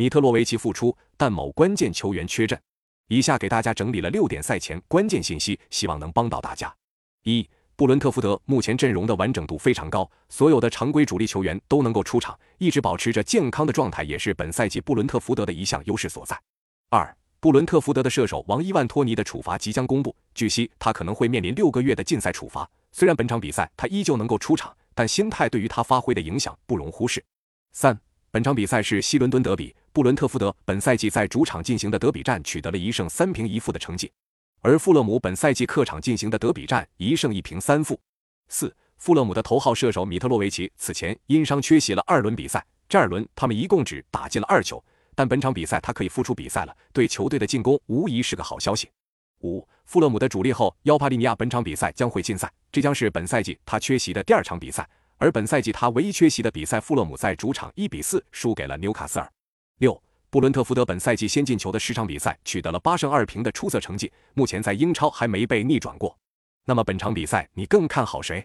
米特洛维奇复出，但某关键球员缺阵。以下给大家整理了六点赛前关键信息，希望能帮到大家。一、布伦特福德目前阵容的完整度非常高，所有的常规主力球员都能够出场，一直保持着健康的状态，也是本赛季布伦特福德的一项优势所在。二、布伦特福德的射手王伊万托尼的处罚即将公布，据悉他可能会面临六个月的禁赛处罚。虽然本场比赛他依旧能够出场，但心态对于他发挥的影响不容忽视。三。本场比赛是西伦敦德比，布伦特福德本赛季在主场进行的德比战取得了一胜三平一负的成绩，而富勒姆本赛季客场进行的德比战一胜一平三负。四，富勒姆的头号射手米特洛维奇此前因伤缺席了二轮比赛，这二轮他们一共只打进了二球，但本场比赛他可以复出比赛了，对球队的进攻无疑是个好消息。五，富勒姆的主力后腰帕利尼亚本场比赛将会禁赛，这将是本赛季他缺席的第二场比赛。而本赛季他唯一缺席的比赛，富勒姆在主场一比四输给了纽卡斯尔。六，布伦特福德本赛季先进球的十场比赛取得了八胜二平的出色成绩，目前在英超还没被逆转过。那么本场比赛你更看好谁？